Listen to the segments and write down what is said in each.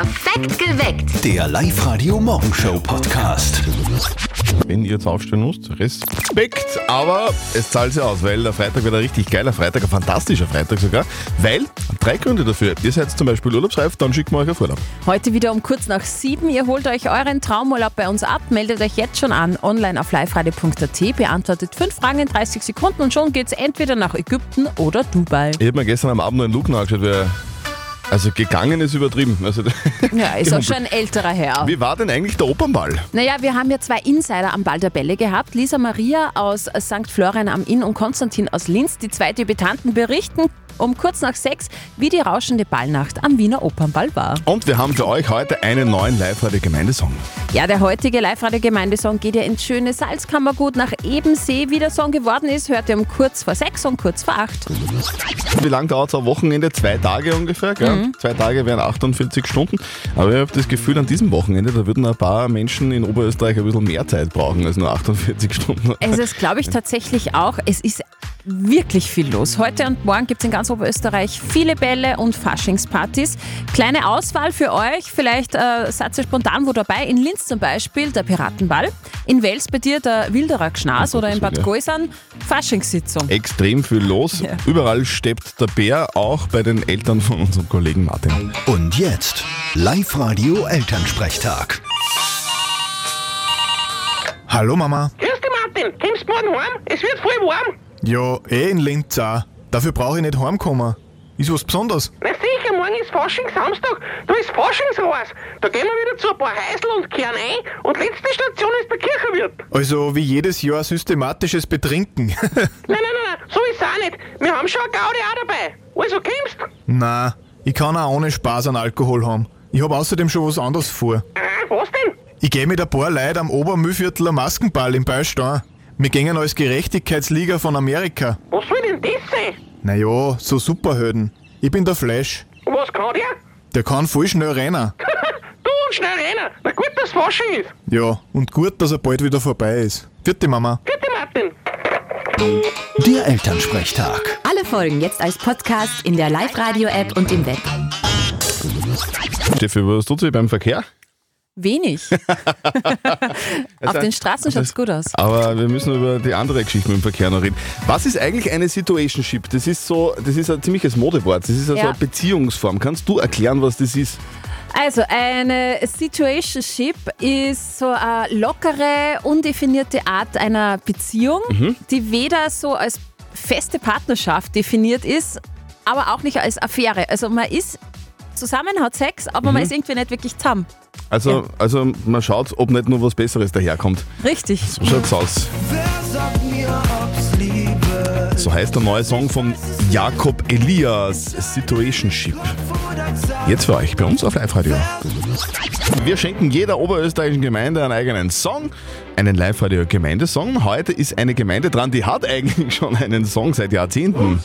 Perfekt geweckt. Der Live-Radio-Morgenshow-Podcast. Wenn ihr jetzt aufstehen müsst, Respekt, aber es zahlt sich aus, weil der Freitag wird ein richtig geiler Freitag, ein fantastischer Freitag sogar, weil, drei Gründe dafür, ihr seid zum Beispiel urlaubsreif, dann schicken wir euch auf Urlaub. Heute wieder um kurz nach sieben. Ihr holt euch euren Traumurlaub bei uns ab, meldet euch jetzt schon an, online auf liveradio.at, beantwortet fünf Fragen in 30 Sekunden und schon geht's entweder nach Ägypten oder Dubai. Ich habe mir gestern am Abend noch einen Look nachgeschaut, wer also gegangen ist übertrieben. Also, Ja, ist auch schon ein älterer Herr. Wie war denn eigentlich der Opernball? Naja, wir haben ja zwei Insider am Ball der Bälle gehabt. Lisa Maria aus St. Florian am Inn und Konstantin aus Linz. Die zwei Debütanten berichten um kurz nach sechs, wie die rauschende Ballnacht am Wiener Opernball war. Und wir haben für euch heute einen neuen Live-Radio-Gemeindesong. Ja, der heutige Live-Radio-Gemeindesong geht ja ins schöne Salzkammergut nach Ebensee. Wie der Song geworden ist, hört ihr um kurz vor sechs und kurz vor acht. Wie lange dauert es am Wochenende? Zwei Tage ungefähr, gell? Mhm. Zwei Tage wären 48 Stunden. Aber ich habe das Gefühl, an diesem Wochenende, da würden ein paar Menschen in Oberösterreich ein bisschen mehr Zeit brauchen als nur 48 Stunden. Es ist, glaube ich, tatsächlich auch, es ist wirklich viel los. Heute und morgen gibt es in ganz Oberösterreich viele Bälle und Faschingspartys. Kleine Auswahl für euch, vielleicht äh, seid ihr spontan wo dabei. In Linz zum Beispiel der Piratenball, in Wels bei dir der Wilderer Gschnas oder in Bad. Goisern Faschingssitzung. Extrem viel los. Ja. Überall steppt der Bär, auch bei den Eltern von unserem Kollegen Martin. Und jetzt Live-Radio-Elternsprechtag. Hallo Mama. Grüß dich, Martin. Kommst du morgen heim? Es wird voll warm. Ja, eh in Linz auch. Dafür brauche ich nicht heimkommen. Ist was Besonderes? Na sicher, morgen ist Fasching-Samstag. Da ist Faschingsraus. Da gehen wir wieder zu ein paar Häusl und kehren ein. Und letzte Station ist der Kirchenwirt. Also wie jedes Jahr systematisches Betrinken. Nein, nein, nein, nein, so ist es auch nicht. Wir haben schon eine Gaudi auch dabei. Also kommst Na, ich kann auch ohne Spaß an Alkohol haben. Ich habe außerdem schon was anderes vor. Ah, was denn? Ich gehe mit ein paar Leuten am Obermühlviertel am Maskenball im Beistein. Wir gehen als Gerechtigkeitsliga von Amerika. Was soll denn das sein? Naja, so Superhelden. Ich bin der Flash. Was kann der? Der kann voll schnell rennen. du und schnell rennen. Na gut, dass Fasching ist. Ja, und gut, dass er bald wieder vorbei ist. Vierte Mama. Bitte, Martin. Der Elternsprechtag. Alle Folgen jetzt als Podcast in der Live-Radio-App und im Web. Steffi, was tut sich beim Verkehr? Wenig. Auf den Straßen schaut es gut aus. Aber wir müssen über die andere Geschichte mit dem Verkehr noch reden. Was ist eigentlich eine Situationship? Das ist so, das ist ein ziemliches Modewort. Das ist also Ja. eine Beziehungsform. Kannst du erklären, was das ist? Also, eine Situationship ist so eine lockere, undefinierte Art einer Beziehung, die weder so als feste Partnerschaft definiert ist, aber auch nicht als Affäre. Also, man ist zusammen, hat Sex, aber man ist irgendwie nicht wirklich zusammen. Also, Ja. also man schaut, ob nicht nur was Besseres daherkommt. Richtig. So schaut's aus. So heißt der neue Song von Jakob Elias, Situationship. Jetzt für euch bei uns auf Live-Radio. Wir schenken jeder oberösterreichischen Gemeinde einen eigenen Song, einen Live-Radio-Gemeindesong. Heute ist eine Gemeinde dran, die hat eigentlich schon einen Song seit Jahrzehnten.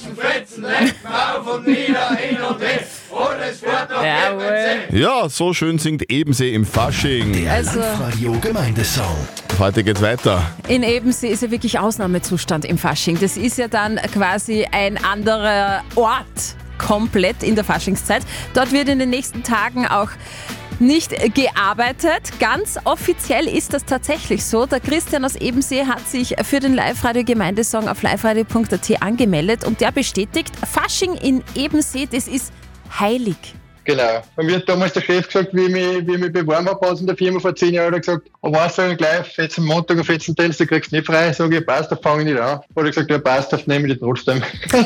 Jawohl. Ja, so schön singt Ebensee im Fasching. Also, Live-Radio-Gemeindesong. Heute geht's weiter. in Ebensee ist ja wirklich Ausnahmezustand im Fasching. Das ist ja dann quasi ein anderer Ort komplett in der Faschingszeit. Dort wird in den nächsten Tagen auch nicht gearbeitet. Ganz offiziell ist das tatsächlich so. Der Christian aus Ebensee hat sich für den Live-Radio-Gemeindesong auf liveradio.at angemeldet und der bestätigt, Fasching in Ebensee, das ist heilig. Genau. Und mir hat damals der Chef gesagt, wie ich mich, wie ich mich beworben habe in der Firma vor zehn Jahren, hat er gesagt, aber weißt du gleich, jetzt am Montag auf jetzt du kriegst nicht frei. Sag ich, passt, da fange ich nicht an. Hat er gesagt, ja passt, das nehme ich dir trotzdem.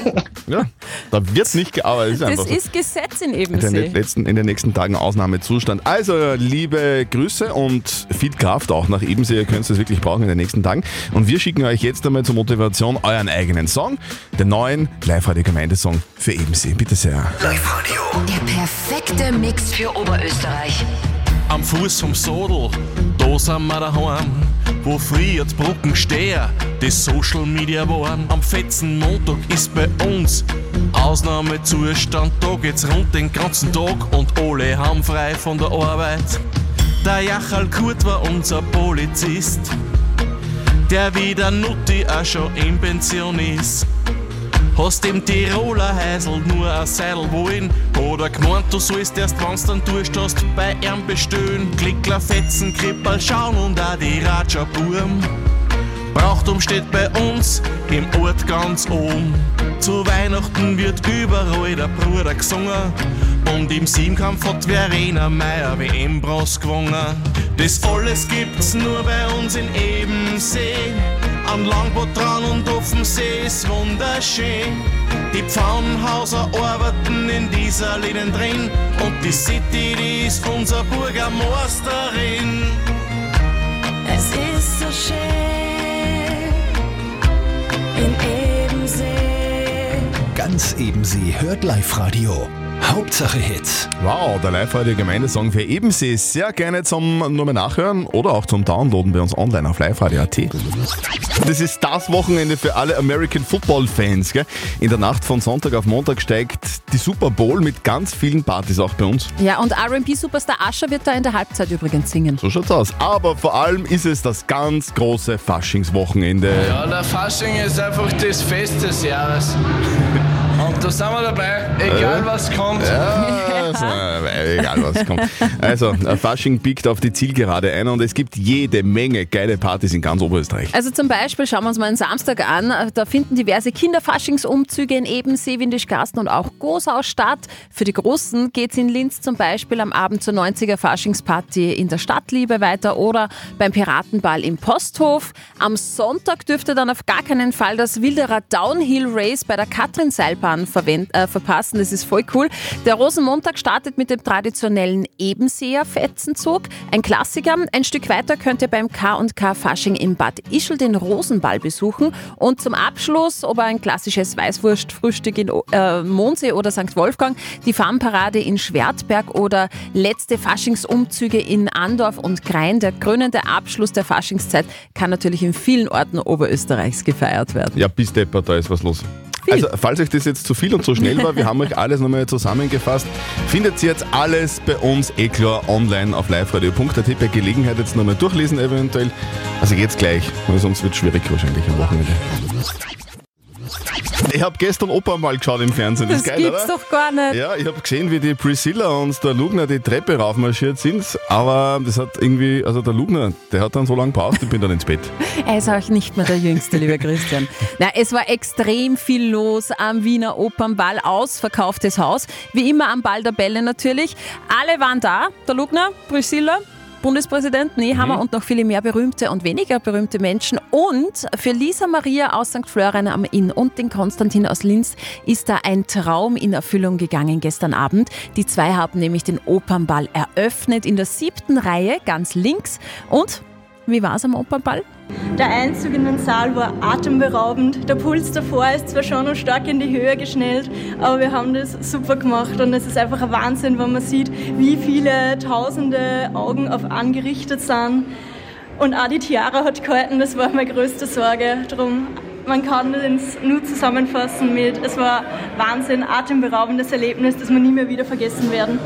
Ja, da wird nicht gearbeitet. Ist Das einfach so. ist Gesetz in in den, Ebensee. letzten, in den nächsten Tagen Ausnahmezustand. Also, liebe Grüße und viel Kraft auch nach Ebensee. Ihr könnt es wirklich brauchen in den nächsten Tagen. Und wir schicken euch jetzt einmal zur Motivation euren eigenen Song, den neuen Live-Radio-Gemeindesong für Ebensee. Bitte sehr. Live-Radio. Der perfekte Mix für Oberösterreich. Am Fuß vom Sodel, da sind wir daheim. Wo früher die Brücken stehen, die Social Media waren. Am fetzen Montag ist bei uns Ausnahmezustand. Da geht's rund den ganzen Tag und alle haben frei von der Arbeit. Der Jachal Kurt war unser Polizist, der wie der Nutti auch schon in Pension ist. Hast im Tiroler Heisel nur ein Seidel wohin? Oder gemeint, du sollst erst, wenn's dann durchstehst, bei ihm bestehen. Klickler, Fetzen, Krippel, schauen und auch die Ratscher-Burm. Brauchtum steht bei uns im Ort ganz oben. Zu Weihnachten wird überall der Bruder gesungen. Und im Siebenkampf hat Verena Meier WM-Bronze gewonnen. Das alles gibt's nur bei uns in Ebensee. An Langboot dran und Offensee ist wunderschön. Die Pfannhauser arbeiten in dieser Linien drin. Und die City, die ist unser Bürgermeisterin. Es ist so schön in Ebensee. Ganz Ebensee hört Live-Radio. Hauptsache Hits. Wow, der live-radio Gemeindesong für Ebensee. Sehr gerne zum nochmal nachhören oder auch zum Downloaden bei uns online auf liveradio.at. Das ist das Wochenende für alle American Football Fans. Gell? In der Nacht von Sonntag auf Montag steigt die Super Bowl mit ganz vielen Partys auch bei uns. Ja, und R&B-Superstar Ascher wird da in der Halbzeit übrigens singen. So schaut's aus. Aber vor allem ist es das ganz große Faschingswochenende. Ja, der Fasching ist einfach das Fest des Jahres. Und da sind wir dabei, egal was kommt. Ja, also, äh, egal was kommt. Also, äh, Fasching biegt auf die Zielgerade ein und es gibt jede Menge geile Partys in ganz Oberösterreich. Also zum Beispiel schauen wir uns mal einen Samstag an. Da finden diverse Kinderfaschingsumzüge in Ebensee, Windischgarsten und auch Gosau statt. Für die Großen geht's in Linz zum Beispiel am Abend zur 90er Faschingsparty in der Stadtliebe weiter oder beim Piratenball im Posthof. Am Sonntag dürfte dann auf gar keinen Fall das Wilderer Downhill Race bei der Katrin Seilbahn äh, verpassen. Das ist voll cool. Der Rosenmontag startet mit dem traditionellen Ebenseer Fetzenzug. Ein Klassiker. Ein Stück weiter könnt ihr beim K&K Fasching im Bad Ischl den Rosenball besuchen. Und zum Abschluss, ob ein klassisches Weißwurstfrühstück in äh, Mondsee oder St. Wolfgang, die Farmparade in Schwertberg oder letzte Faschingsumzüge in Andorf und Grein. Der krönende Abschluss der Faschingszeit kann natürlich in vielen Orten Oberösterreichs gefeiert werden. Ja, bis Depper, da ist was los. Also, falls euch das jetzt zu viel und zu schnell war, wir haben euch alles nochmal zusammengefasst. Findet ihr jetzt alles bei uns eh klar online auf liveradio.at. Bei Gelegenheit jetzt nochmal durchlesen eventuell. Also jetzt gleich, weil sonst wird es schwierig wahrscheinlich am Wochenende. Ich habe gestern Opernball geschaut im Fernsehen. Das, ist geil, gibt's oder? doch gar nicht. Ja, ich habe gesehen, wie die Priscilla und der Lugner die Treppe raufmarschiert sind, aber das hat irgendwie, also der Lugner, der hat dann so lange gebraucht, ich bin dann ins Bett. Er ist auch nicht mehr der Jüngste, lieber Christian. Na, es war extrem viel los am Wiener Opernball, ausverkauftes Haus. Wie immer am Ball der Bälle natürlich. Alle waren da, der Lugner, Priscilla, Bundespräsident Nehammer und noch viele mehr berühmte und weniger berühmte Menschen. Und für Lisa Maria aus St. Florian am Inn und den Konstantin aus Linz ist da ein Traum in Erfüllung gegangen gestern Abend. Die zwei haben nämlich den Opernball eröffnet in der siebten Reihe, ganz links. Und wie war es am Opernball? Der Einzug in den Saal war atemberaubend. Der Puls davor ist zwar schon noch stark in die Höhe geschnellt, aber wir haben das super gemacht und es ist einfach ein Wahnsinn, wenn man sieht, wie viele tausende Augen auf angerichtet sind. Und auch die Tiara hat gehalten, das war meine größte Sorge. Drum, man kann es nur zusammenfassen mit, es war Wahnsinn, atemberaubendes Erlebnis, das wir nie mehr wieder vergessen werden.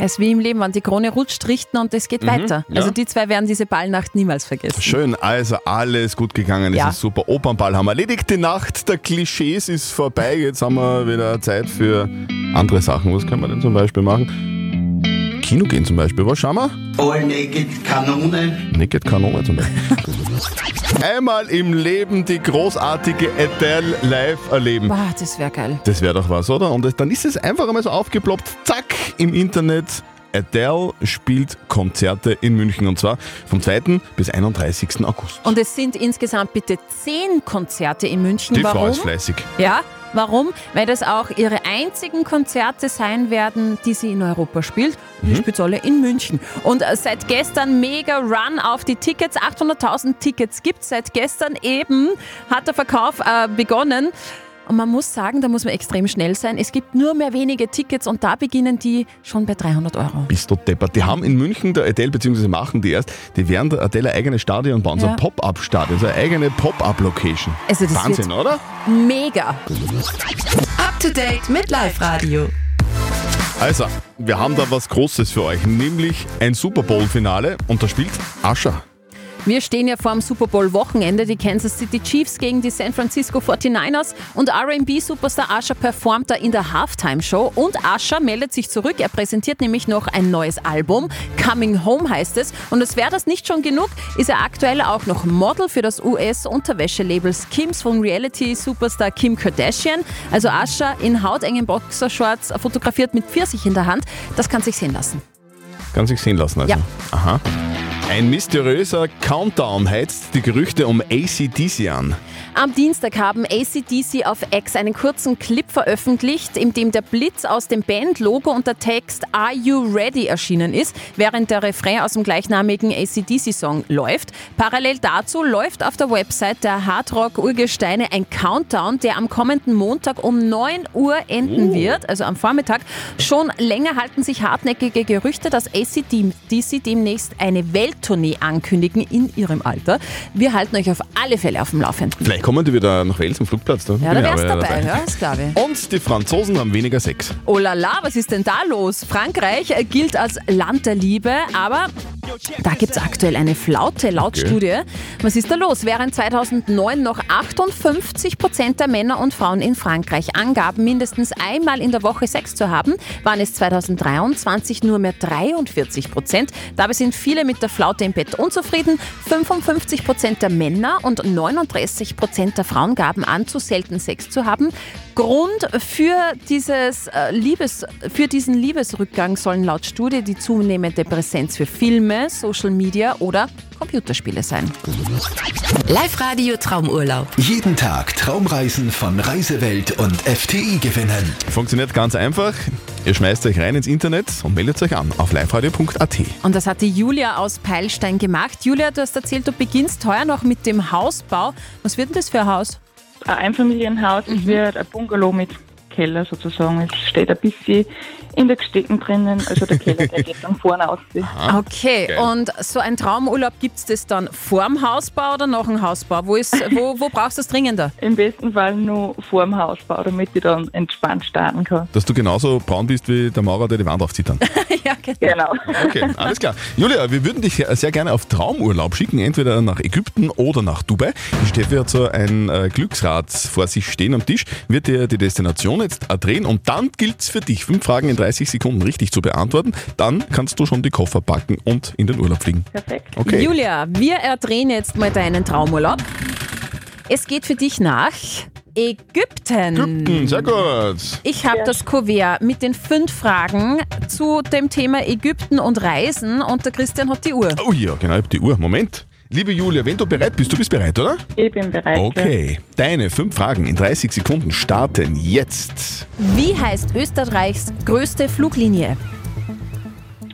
Es ist wie im Leben, wenn die Krone rutscht, richten und es geht weiter. ja. Also die zwei werden diese Ballnacht niemals vergessen. Schön, also alles gut gegangen, Ja. es ist super. Opernball haben wir erledigt, die Nacht der Klischees ist vorbei, jetzt haben wir wieder Zeit für andere Sachen. Was können wir denn zum Beispiel machen? Kino gehen zum Beispiel, was schauen wir? All Naked Kanone. Naked Kanone zum Beispiel. Einmal im Leben die großartige Adele live erleben. Boah, das wäre geil. Das wäre doch was, oder? Und dann ist es einfach einmal so aufgeploppt, zack, im Internet. Adele spielt Konzerte in München und zwar vom 2. bis 31. August. Und es sind insgesamt bitte zehn Konzerte in München. Die Warum? Frau ist fleißig. Ja, warum? Weil das auch ihre einzigen Konzerte sein werden, die sie in Europa spielt. Die spielt alle in München. Und äh, seit gestern mega Run auf die Tickets. 800.000 Tickets gibt es seit gestern eben. Hat der Verkauf äh, begonnen. Und man muss sagen, da muss man extrem schnell sein. Es gibt nur mehr wenige Tickets und da beginnen die schon bei 300 Euro. Bist du deppert. Die haben in München der Adele, beziehungsweise machen die erst, die werden der Adele ein eigenes Stadion bauen, so Ja. ein Pop-Up-Stadion, so eine eigene Pop-Up-Location. Also das Wahnsinn, wird oder? Mega. Up to date mit Live Radio. Also, wir haben da was Großes für euch, nämlich ein Super Bowl-Finale und da spielt Ascha. Wir stehen ja vor dem Super Bowl Wochenende. Die Kansas City Chiefs gegen die San Francisco 49ers und R&B-Superstar Usher performt da in der Halftime-Show. Und Usher meldet sich zurück. Er präsentiert nämlich noch ein neues Album. Coming Home heißt es. Und als wäre das nicht schon genug, ist er aktuell auch noch Model für das US-Unterwäschelabel Skims von Reality-Superstar Kim Kardashian. Also Usher in hautengen Boxershorts fotografiert mit Pfirsich in der Hand. Das kann sich sehen lassen. Kann sich sehen lassen also. Ja. Aha. Ein mysteriöser Countdown heizt die Gerüchte um ACDC an. Am Dienstag haben ACDC auf X einen kurzen Clip veröffentlicht, in dem der Blitz aus dem Bandlogo und der Text Are You Ready erschienen ist, während der Refrain aus dem gleichnamigen ACDC-Song läuft. Parallel dazu läuft auf der Website der Hardrock-Urgesteine ein Countdown, der am kommenden Montag um 9 Uhr enden wird, also am Vormittag. Schon länger halten sich hartnäckige Gerüchte, dass ACDC demnächst eine Welttournee ankündigen in ihrem Alter. Wir halten euch auf alle Fälle auf dem Laufenden. Vielleicht kommen die wieder nach Wales am Flugplatz. Da Ja, da ich wär's aber dabei, ja, das glaube ich. Und die Franzosen haben weniger Sex. Oh la la, was ist denn da los? Frankreich äh, gilt als Land der Liebe, aber da gibt es aktuell eine Flaute laut Okay. Studie. Was ist da los? Während 2009 noch 58 Prozent der Männer und Frauen in Frankreich angaben, mindestens einmal in der Woche Sex zu haben, waren es 2023 nur mehr 43 Prozent. Dabei sind viele mit der Flaute im Bett unzufrieden. 55 Prozent der Männer und 39 Prozent der Frauen gaben an, zu selten Sex zu haben. Grund für, dieses, äh, Liebes, für diesen Liebesrückgang sollen laut Studie die zunehmende Präsenz für Filme, Social Media oder Computerspiele sein. Live-Radio Traumurlaub. Jeden Tag Traumreisen von Reisewelt und FTI gewinnen. Funktioniert ganz einfach. Ihr schmeißt euch rein ins Internet und meldet euch an auf liveradio.at. Und das hat die Julia aus Peilstein gemacht. Julia, du hast erzählt, du beginnst heuer noch mit dem Hausbau. Was wird denn das für ein Haus? Ein Einfamilienhaus, es wird ein Bungalow mit Keller sozusagen. Es steht ein bisschen in der Gestecken drinnen, also der Keller, der geht dann vorne aus. Okay, Geil. und so ein Traumurlaub gibt es das dann vor dem Hausbau oder nach dem Hausbau? Wo, ist, wo, wo brauchst du es dringender? Im besten Fall nur vor dem Hausbau, damit ich dann entspannt starten kann. Dass du genauso braun bist wie der Maurer, der die Wand aufzieht dann. ja, genau. Okay, alles klar. Julia, wir würden dich sehr gerne auf Traumurlaub schicken, entweder nach Ägypten oder nach Dubai. Die Steffi hat so ein äh, Glücksrad vor sich stehen am Tisch, wird dir die Destination jetzt drehen und dann gilt es für dich, fünf Fragen in 30 Sekunden richtig zu beantworten. Dann kannst du schon die Koffer packen und in den Urlaub fliegen. Perfekt. Okay. Julia, wir erdrehen jetzt mal deinen Traumurlaub. Es geht für dich nach Ägypten. Ägypten, sehr gut. Ich habe das Kuvert mit den fünf Fragen zu dem Thema Ägypten und Reisen und der Christian hat die Uhr. Oh ja, genau, ich hab die Uhr. Moment. Liebe Julia, wenn du bereit bist, du bist bereit, oder? Ich bin bereit. Okay, deine fünf Fragen in 30 Sekunden starten jetzt. Wie heißt Österreichs größte Fluglinie?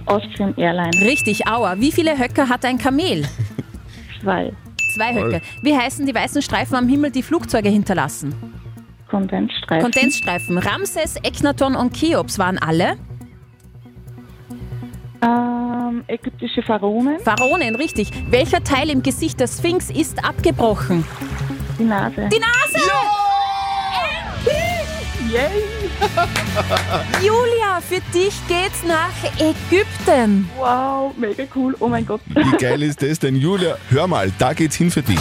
Austrian Airlines. Richtig, Aua. Wie viele Höcker hat ein Kamel? Zwei. Zwei Toll. Höcke. Wie heißen die weißen Streifen am Himmel, die Flugzeuge hinterlassen? Kondensstreifen. Kondensstreifen. Ramses, Echnaton und Cheops waren alle? Ähm, ägyptische Pharaonen. Pharaonen, richtig. Welcher Teil im Gesicht der Sphinx ist abgebrochen? Die Nase. Die Nase! Yay! Julia, für dich geht's nach Ägypten. Wow, mega cool. Oh mein Gott. Wie geil ist das denn, Julia? Hör mal, da geht's hin für dich.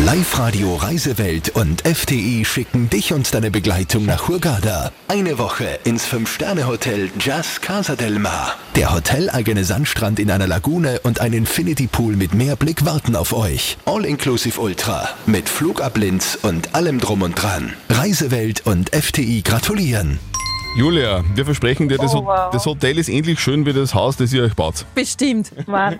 Live-Radio Reisewelt und FTI schicken dich und deine Begleitung nach Hurghada. Eine Woche ins Fünf-Sterne-Hotel Jazz Casa del Mar. Der hoteleigene Sandstrand in einer Lagune und ein Infinity-Pool mit Meerblick warten auf euch. All-Inclusive Ultra. Mit Flugablinz und allem drum und dran. Reisewelt und FTI gratulieren. Julia, wir versprechen dir, das, Oh, wow. das Hotel ist ähnlich schön wie das Haus, das ihr euch baut. Bestimmt. Wahnsinn.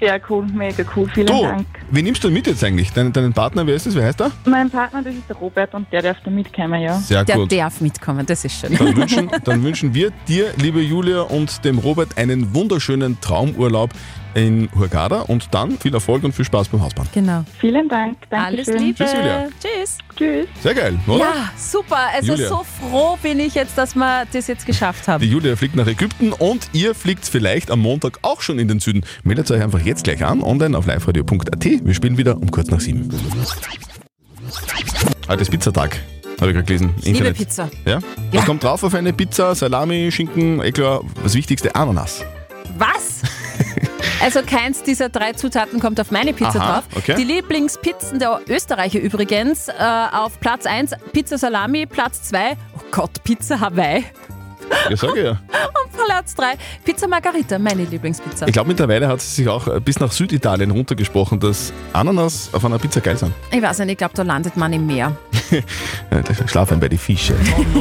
Sehr cool, mega cool. Vielen Du, Dank. wen nimmst du denn mit jetzt eigentlich? Deinen, deinen Partner, wer ist das? Wer heißt er? Mein Partner, das ist der Robert und der darf da mitkommen, ja. Sehr Der gut. darf mitkommen, das ist schön. Dann wünschen, dann wünschen wir dir, liebe Julia, und dem Robert einen wunderschönen Traumurlaub in Hurghada und dann viel Erfolg und viel Spaß beim Hausbahn. Genau. Vielen Dank. Alles Dankeschön. Liebe. Tschüss, Julia. Tschüss. Tschüss. Sehr geil, oder? Ja, super. Also Julia. so froh bin ich jetzt, dass wir das jetzt geschafft haben. Die Julia fliegt nach Ägypten und ihr fliegt vielleicht am Montag auch schon in den Süden. Meldet euch einfach jetzt gleich an, online auf liveradio.at. Wir spielen wieder um kurz nach sieben. Heute ist Pizzatag, habe ich gerade gelesen. Ich liebe Pizza. Ja? Was kommt drauf auf eine Pizza? Salami, Schinken, eh klar, das Wichtigste, Ananas. Was? Also keins dieser drei Zutaten kommt auf meine Pizza Aha, drauf. okay. Die Lieblingspizzen der Österreicher übrigens. Äh, auf Platz 1 Pizza Salami, Platz 2, oh Gott, Pizza Hawaii. Ja, sag ich ja. Und Platz 3 Pizza Margarita, meine Lieblingspizza. Ich glaube, mittlerweile hat sie sich auch äh, bis nach Süditalien runtergesprochen, dass Ananas auf einer Pizza geil sind. Ich weiß nicht, ich glaube, da landet man im Meer. Schlafen bei den Fischen.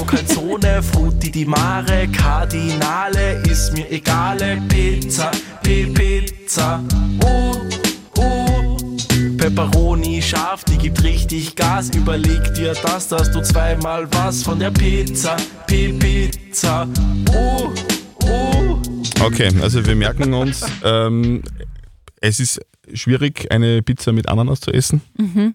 Calzone, Frutti di Mare, Cardinale, ist mir egale, Pizza, P Pizza, uh. Pepperoni scharf, die gibt richtig Gas, überleg dir das, dass du zweimal was von der Pizza, P Pizza, uh, uh. Okay, also wir merken uns, ähm, es ist schwierig, eine Pizza mit Ananas zu essen. Mhm.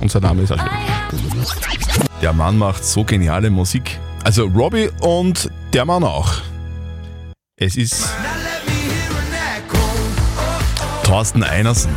Unser Name ist auch schwierig. Der Mann macht so geniale Musik. Also Robbie und der Mann auch. Es ist Thorsten Einersen.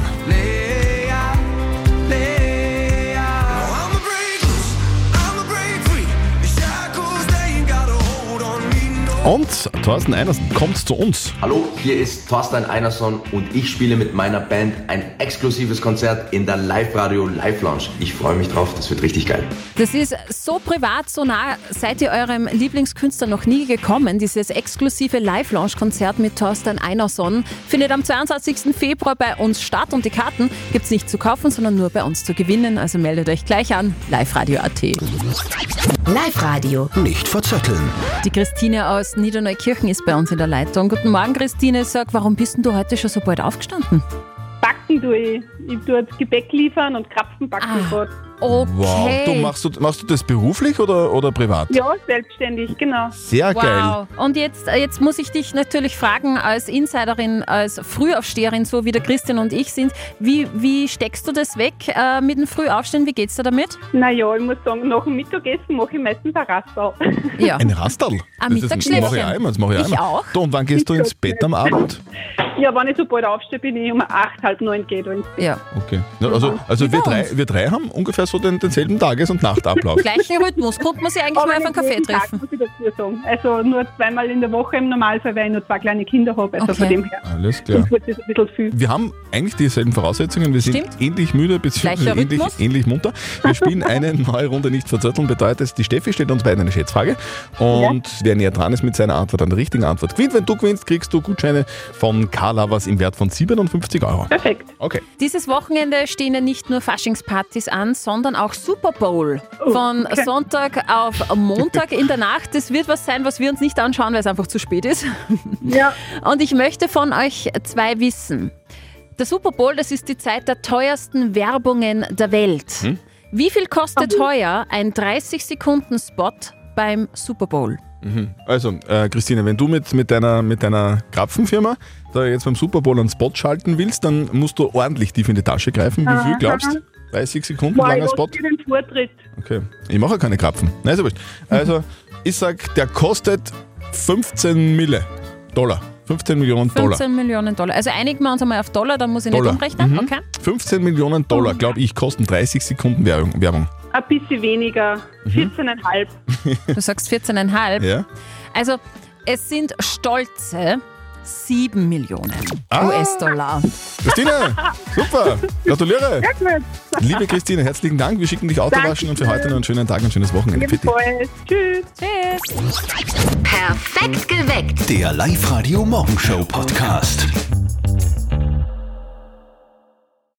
Und Thorsten Einersen kommt zu uns. Hallo, hier ist Thorstein Einerson und ich spiele mit meiner Band ein exklusives Konzert in der Live-Radio Live Lounge. Ich freue mich drauf, das wird richtig geil. Das ist so privat, so nah seid ihr eurem Lieblingskünstler noch nie gekommen. Dieses exklusive Live-Launch-Konzert mit Thorstein Einerson findet am 22. Februar bei uns statt und die Karten gibt es nicht zu kaufen, sondern nur bei uns zu gewinnen. Also meldet euch gleich an, liveradio.at. Live-Radio. Nicht verzetteln. Die Christine aus Niederneukirchen ist bei uns in der Leitung. Guten Morgen, Christine. Sag, warum bist denn du heute schon so bald aufgestanden? Backen tue ich. Ich tue jetzt Gebäck liefern und Krapfen backen gerade. Okay. Wow, du machst, du, machst du das beruflich oder, oder privat? Ja, selbstständig, genau. Sehr geil. Wow. Und jetzt, äh, jetzt muss ich dich natürlich fragen, als Insiderin, als Frühaufsteherin, so wie der Christian und ich sind, wie, wie steckst du das weg äh, mit dem Frühaufstehen? Wie geht's dir damit? Naja, ich muss sagen, nach dem Mittagessen mache ich meistens ein Raster. Ja. Ein Rastal? Ein Das- das Mittagsschläfchen. mache ich einmal. Das mache ich, Ich einmal. auch. Du, und wann gehst du ins Bett am Abend? Ja, wenn ich so bald aufstehe, bin ich um acht, halb neun geht. ins Bett. Ja. Okay. Ja, also also wir, drei, wir drei haben ungefähr so den, denselben Tages- und Nachtablauf. Gleichen Rhythmus. Könnte man sich eigentlich Aber mal auf einen Kaffee jeden Tag, treffen? muss ich dazu sagen. Also nur zweimal in der Woche im Normalfall, weil ich nur zwei kleine Kinder habe. Also von dem her. Alles klar. Wird ein bisschen viel. Wir haben eigentlich dieselben Voraussetzungen. Wir sind Stimmt. ähnlich müde bzw. Ähnlich, ähnlich munter. Wir spielen eine neue Runde nicht verzötteln. Bedeutet, die Steffi stellt uns beiden eine Schätzfrage. Und wer näher dran ist mit seiner Antwort an der richtigen Antwort gewinnt. Wenn du gewinnst, kriegst du Gutscheine von Carla was im Wert von 57 Euro. Perfekt. Okay. Dieses Wochenende stehen ja nicht nur Faschingspartys an, sondern auch Super Bowl. Von okay. Sonntag auf Montag in der Nacht. Das wird was sein, was wir uns nicht anschauen, weil es einfach zu spät ist. Ja. Und ich möchte von euch zwei wissen. Der Super Bowl, das ist die Zeit der teuersten Werbungen der Welt. Hm? Wie viel kostet heuer ein 30-Sekunden-Spot beim Super Bowl? Mhm. Also, äh, Christine, wenn du mit, mit, deiner, mit deiner Krapfenfirma da jetzt beim Super Bowl einen Spot schalten willst, dann musst du ordentlich tief in die Tasche greifen. Wie viel glaubst du? 30 Sekunden ich langer Spot? dir den Vortritt. Okay. Ich mache ja keine Krapfen. Nein, ist ja wurscht. Also, ich sag, der kostet 15 Mille Dollar. 15 Millionen Dollar. 15 Millionen Dollar. Also einigen wir uns einmal auf Dollar, dann muss ich Dollar. nicht umrechnen. Mhm. Okay. 15 Millionen Dollar, glaube ich, kosten 30 Sekunden Werbung. Werbung. Ein bisschen weniger. Mhm. 14,5. Du sagst 14,5. Ja? Also es sind stolze 7 Millionen Ah. US-Dollar. Christine, super, gratuliere. Liebe Christine, herzlichen Dank. Wir schicken dich Autowaschen und für heute noch einen schönen Tag und ein schönes Wochenende. Für dich. Ebenfalls. Tschüss. Tschüss. Perfekt geweckt. Der Live-Radio Morgenshow Podcast.